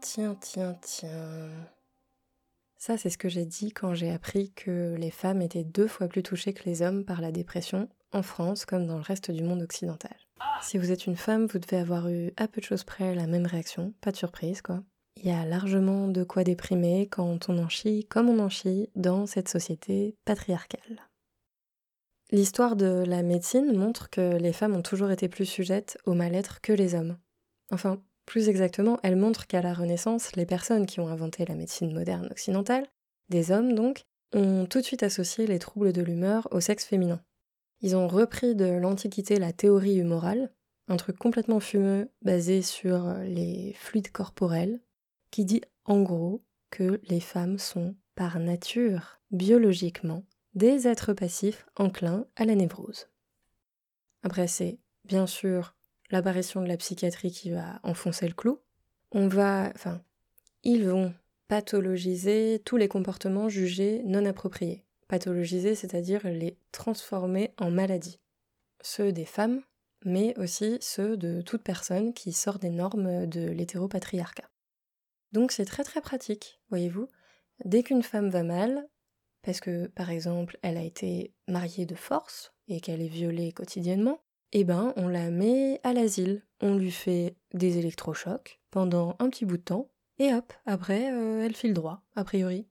tiens, tiens, tiens. Ça, c'est ce que j'ai dit quand j'ai appris que les femmes étaient deux fois plus touchées que les hommes par la dépression, en France comme dans le reste du monde occidental. Si vous êtes une femme, vous devez avoir eu à peu de choses près la même réaction, pas de surprise quoi. Il y a largement de quoi déprimer quand on en chie comme on en chie dans cette société patriarcale. L'histoire de la médecine montre que les femmes ont toujours été plus sujettes au mal-être que les hommes. Enfin, plus exactement, elle montre qu'à la Renaissance, les personnes qui ont inventé la médecine moderne occidentale, des hommes donc, ont tout de suite associé les troubles de l'humeur au sexe féminin. Ils ont repris de l'Antiquité la théorie humorale, un truc complètement fumeux basé sur les fluides corporels, qui dit en gros que les femmes sont, par nature, biologiquement, des êtres passifs enclins à la névrose. Après, c'est bien sûr l'apparition de la psychiatrie qui va enfoncer le clou. On va, enfin, ils vont pathologiser tous les comportements jugés non appropriés. Pathologiser, c'est-à-dire les transformer en maladies. Ceux des femmes, mais aussi ceux de toute personne qui sort des normes de l'hétéropatriarcat. Donc c'est très très pratique, voyez-vous. Dès qu'une femme va mal, parce que par exemple elle a été mariée de force et qu'elle est violée quotidiennement, eh ben on la met à l'asile. On lui fait des électrochocs pendant un petit bout de temps, et hop, après euh, elle file droit, a priori.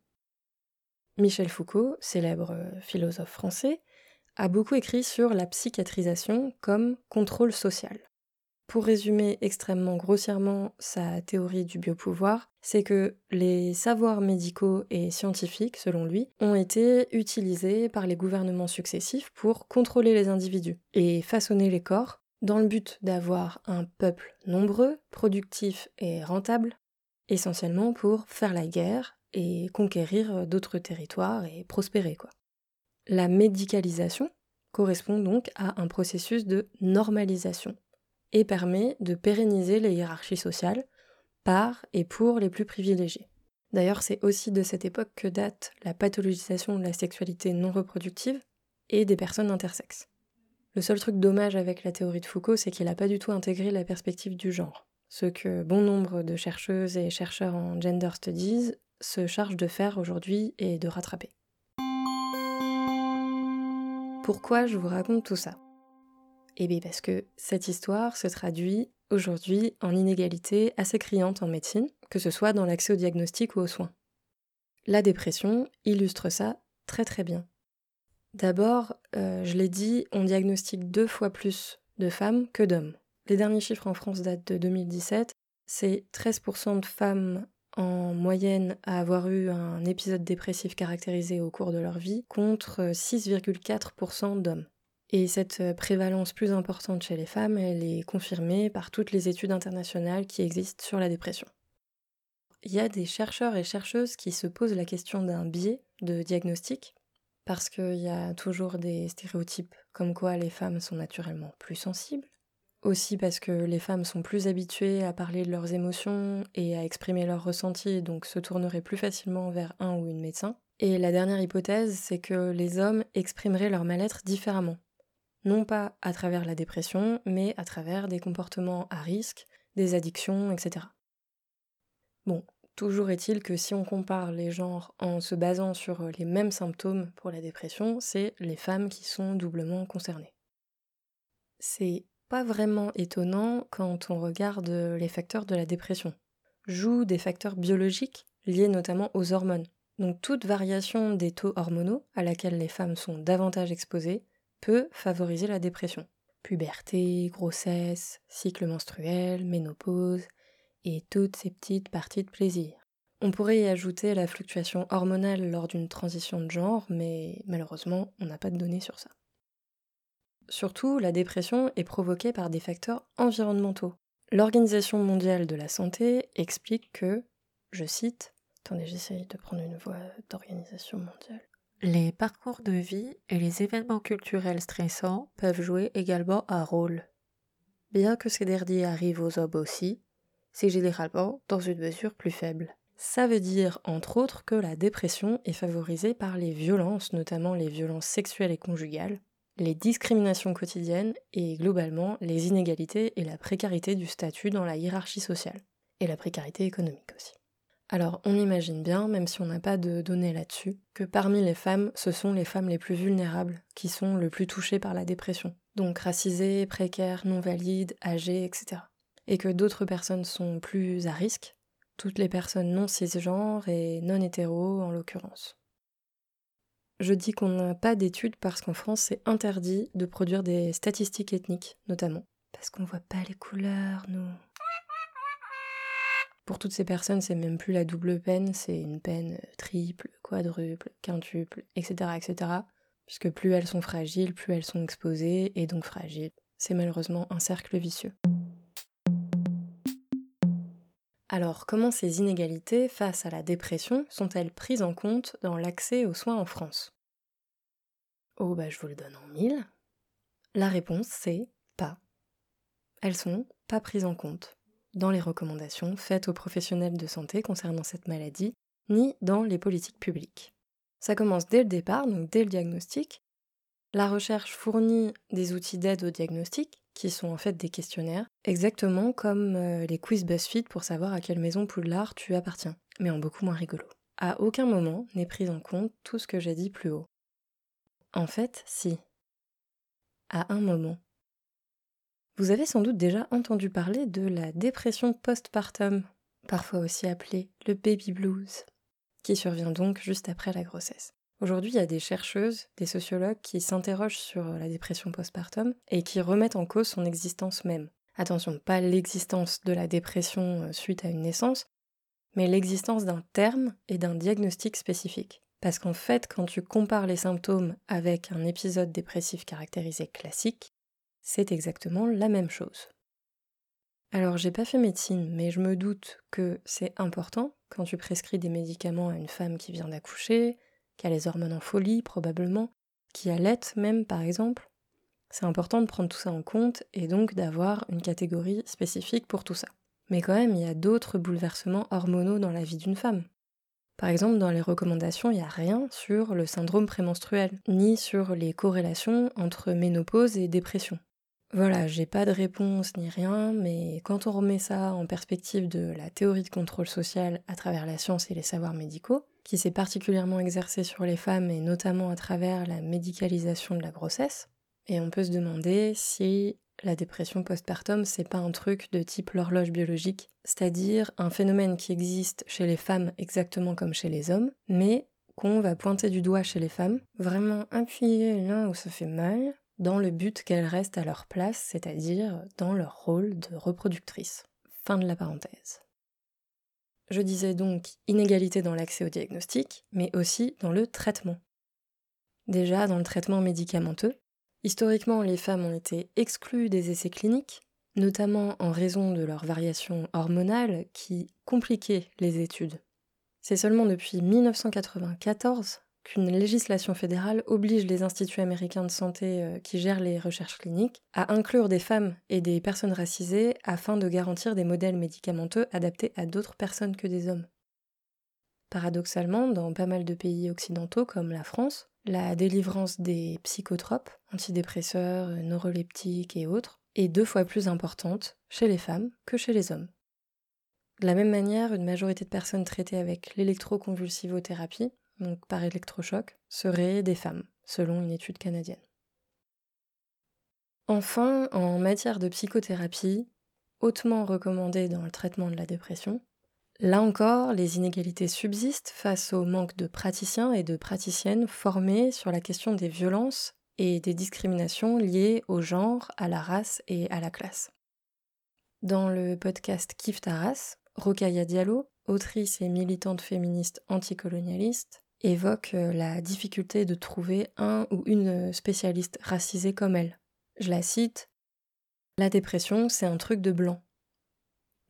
Michel Foucault, célèbre euh, philosophe français, a beaucoup écrit sur la psychiatrisation comme contrôle social. Pour résumer extrêmement grossièrement sa théorie du biopouvoir, c'est que les savoirs médicaux et scientifiques, selon lui, ont été utilisés par les gouvernements successifs pour contrôler les individus et façonner les corps dans le but d'avoir un peuple nombreux, productif et rentable, essentiellement pour faire la guerre et conquérir d'autres territoires et prospérer. La médicalisation correspond donc à un processus de normalisation et permet de pérenniser les hiérarchies sociales par et pour les plus privilégiés. D'ailleurs, c'est aussi de cette époque que date la pathologisation de la sexualité non reproductive et des personnes intersexes. Le seul truc dommage avec la théorie de Foucault, c'est qu'il n'a pas du tout intégré la perspective du genre, ce que bon nombre de chercheuses et chercheurs en gender studies se chargent de faire aujourd'hui et de rattraper. Pourquoi je vous raconte tout ça? Eh bien parce que cette histoire se traduit aujourd'hui en inégalité assez criante en médecine, que ce soit dans l'accès au diagnostic ou aux soins. La dépression illustre ça très très bien. D'abord, euh, je l'ai dit, on diagnostique deux fois plus de femmes que d'hommes. Les derniers chiffres en France datent de 2017. C'est 13% de femmes en moyenne à avoir eu un épisode dépressif caractérisé au cours de leur vie, contre 6,4% d'hommes. Et cette euh, prévalence plus importante chez les femmes, elle est confirmée par toutes les études internationales qui existent sur la dépression. Il y a des chercheurs et chercheuses qui se posent la question d'un biais de diagnostic, parce qu'il y a toujours des stéréotypes comme quoi les femmes sont naturellement plus sensibles, aussi parce que les femmes sont plus habituées à parler de leurs émotions et à exprimer leurs ressentis, donc se tourneraient plus facilement vers un ou une médecin. Et la dernière hypothèse, c'est que les hommes exprimeraient leur mal-être différemment non pas à travers la dépression, mais à travers des comportements à risque, des addictions, etc. Bon, toujours est-il que si on compare les genres en se basant sur les mêmes symptômes pour la dépression, c'est les femmes qui sont doublement concernées. C'est pas vraiment étonnant quand on regarde les facteurs de la dépression. Jouent des facteurs biologiques liés notamment aux hormones. Donc toute variation des taux hormonaux à laquelle les femmes sont davantage exposées favoriser la dépression. Puberté, grossesse, cycle menstruel, ménopause et toutes ces petites parties de plaisir. On pourrait y ajouter la fluctuation hormonale lors d'une transition de genre, mais malheureusement, on n'a pas de données sur ça. Surtout, la dépression est provoquée par des facteurs environnementaux. L'Organisation mondiale de la santé explique que, je cite, attendez, j'essaye de prendre une voix d'Organisation mondiale. Les parcours de vie et les événements culturels stressants peuvent jouer également un rôle. Bien que ces derniers arrivent aux hommes aussi, c'est généralement dans une mesure plus faible. Ça veut dire, entre autres, que la dépression est favorisée par les violences, notamment les violences sexuelles et conjugales, les discriminations quotidiennes et globalement les inégalités et la précarité du statut dans la hiérarchie sociale. et la précarité économique aussi. Alors on imagine bien, même si on n'a pas de données là-dessus, que parmi les femmes, ce sont les femmes les plus vulnérables qui sont le plus touchées par la dépression. Donc racisées, précaires, non valides, âgées, etc. Et que d'autres personnes sont plus à risque, toutes les personnes non cisgenres et non hétéros en l'occurrence. Je dis qu'on n'a pas d'études parce qu'en France c'est interdit de produire des statistiques ethniques, notamment. Parce qu'on voit pas les couleurs, nous. Pour toutes ces personnes, c'est même plus la double peine, c'est une peine triple, quadruple, quintuple, etc., etc. Puisque plus elles sont fragiles, plus elles sont exposées, et donc fragiles. C'est malheureusement un cercle vicieux. Alors, comment ces inégalités face à la dépression sont-elles prises en compte dans l'accès aux soins en France? Oh, bah je vous le donne en mille. La réponse, c'est pas. Elles sont pas prises en compte dans les recommandations faites aux professionnels de santé concernant cette maladie, ni dans les politiques publiques. Ça commence dès le départ, donc dès le diagnostic. La recherche fournit des outils d'aide au diagnostic, qui sont en fait des questionnaires, exactement comme euh, les quiz BuzzFeed pour savoir à quelle maison Poudlard tu appartiens, mais en beaucoup moins rigolo. À aucun moment n'est pris en compte tout ce que j'ai dit plus haut. En fait, si. À un moment. Vous avez sans doute déjà entendu parler de la dépression postpartum, parfois aussi appelée le baby blues, qui survient donc juste après la grossesse. Aujourd'hui, il y a des chercheuses, des sociologues qui s'interrogent sur la dépression postpartum et qui remettent en cause son existence même. Attention, pas l'existence de la dépression euh, suite à une naissance, mais l'existence d'un terme et d'un diagnostic spécifique. Parce qu'en fait, quand tu compares les symptômes avec un épisode dépressif caractérisé classique, c'est exactement la même chose. Alors j'ai pas fait médecine, mais je me doute que c'est important quand tu prescris des médicaments à une femme qui vient d'accoucher, qui a les hormones en folie probablement, qui allait même par exemple. C'est important de prendre tout ça en compte et donc d'avoir une catégorie spécifique pour tout ça. Mais quand même, il y a d'autres bouleversements hormonaux dans la vie d'une femme. Par exemple, dans les recommandations, il n'y a rien sur le syndrome prémenstruel, ni sur les corrélations entre ménopause et dépression. Voilà, j'ai pas de réponse ni rien, mais quand on remet ça en perspective de la théorie de contrôle social à travers la science et les savoirs médicaux, qui s'est particulièrement exercée sur les femmes et notamment à travers la médicalisation de la grossesse, et on peut se demander si la dépression postpartum c'est pas un truc de type l'horloge biologique, c'est-à-dire un phénomène qui existe chez les femmes exactement comme chez les hommes, mais qu'on va pointer du doigt chez les femmes, vraiment appuyer là où ça fait mal, dans le but qu'elles restent à leur place, c'est-à-dire dans leur rôle de reproductrice. Fin de la parenthèse. Je disais donc inégalité dans l'accès au diagnostic, mais aussi dans le traitement. Déjà dans le traitement médicamenteux, historiquement les femmes ont été exclues des essais cliniques, notamment en raison de leurs variations hormonales qui compliquaient les études. C'est seulement depuis 1994 qu'une législation fédérale oblige les instituts américains de santé euh, qui gèrent les recherches cliniques à inclure des femmes et des personnes racisées afin de garantir des modèles médicamenteux adaptés à d'autres personnes que des hommes. Paradoxalement, dans pas mal de pays occidentaux comme la France, la délivrance des psychotropes, antidépresseurs, neuroleptiques et autres, est deux fois plus importante chez les femmes que chez les hommes. De la même manière, une majorité de personnes traitées avec l'électroconvulsivothérapie donc par électrochoc, seraient des femmes, selon une étude canadienne. Enfin, en matière de psychothérapie, hautement recommandée dans le traitement de la dépression, là encore, les inégalités subsistent face au manque de praticiens et de praticiennes formés sur la question des violences et des discriminations liées au genre, à la race et à la classe. Dans le podcast Kif Taras, Rokaya Diallo, autrice et militante féministe anticolonialiste, évoque euh, la difficulté de trouver un ou une spécialiste racisée comme elle. Je la cite La dépression, c'est un truc de blanc.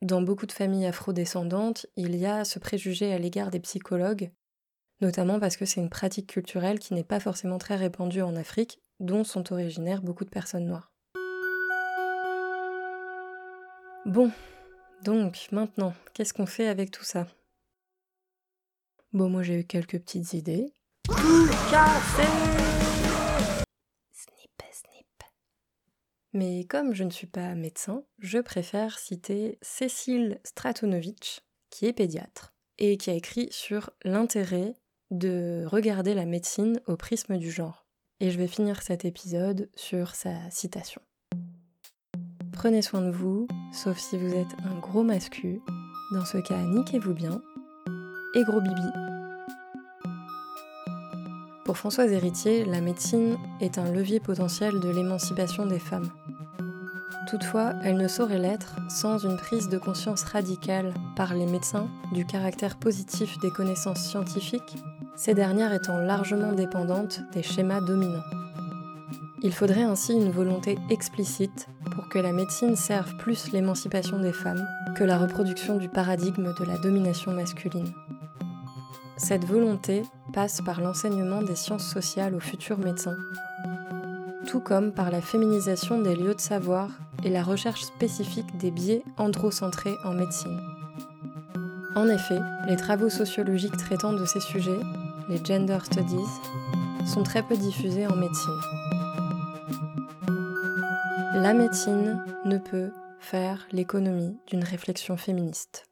Dans beaucoup de familles afrodescendantes, il y a ce préjugé à l'égard des psychologues, notamment parce que c'est une pratique culturelle qui n'est pas forcément très répandue en Afrique, dont sont originaires beaucoup de personnes noires. Bon, donc maintenant, qu'est-ce qu'on fait avec tout ça? Bon, moi j'ai eu quelques petites idées. Snip, snip. Mais comme je ne suis pas médecin, je préfère citer Cécile Stratonovitch, qui est pédiatre, et qui a écrit sur l'intérêt de regarder la médecine au prisme du genre. Et je vais finir cet épisode sur sa citation. Prenez soin de vous, sauf si vous êtes un gros mascu. Dans ce cas, niquez-vous bien. Et gros bibi. Pour Françoise Héritier, la médecine est un levier potentiel de l'émancipation des femmes. Toutefois, elle ne saurait l'être sans une prise de conscience radicale par les médecins du caractère positif des connaissances scientifiques, ces dernières étant largement dépendantes des schémas dominants. Il faudrait ainsi une volonté explicite pour que la médecine serve plus l'émancipation des femmes que la reproduction du paradigme de la domination masculine. Cette volonté passe par l'enseignement des sciences sociales aux futurs médecins, tout comme par la féminisation des lieux de savoir et la recherche spécifique des biais androcentrés en médecine. En effet, les travaux sociologiques traitant de ces sujets, les gender studies, sont très peu diffusés en médecine. La médecine ne peut faire l'économie d'une réflexion féministe.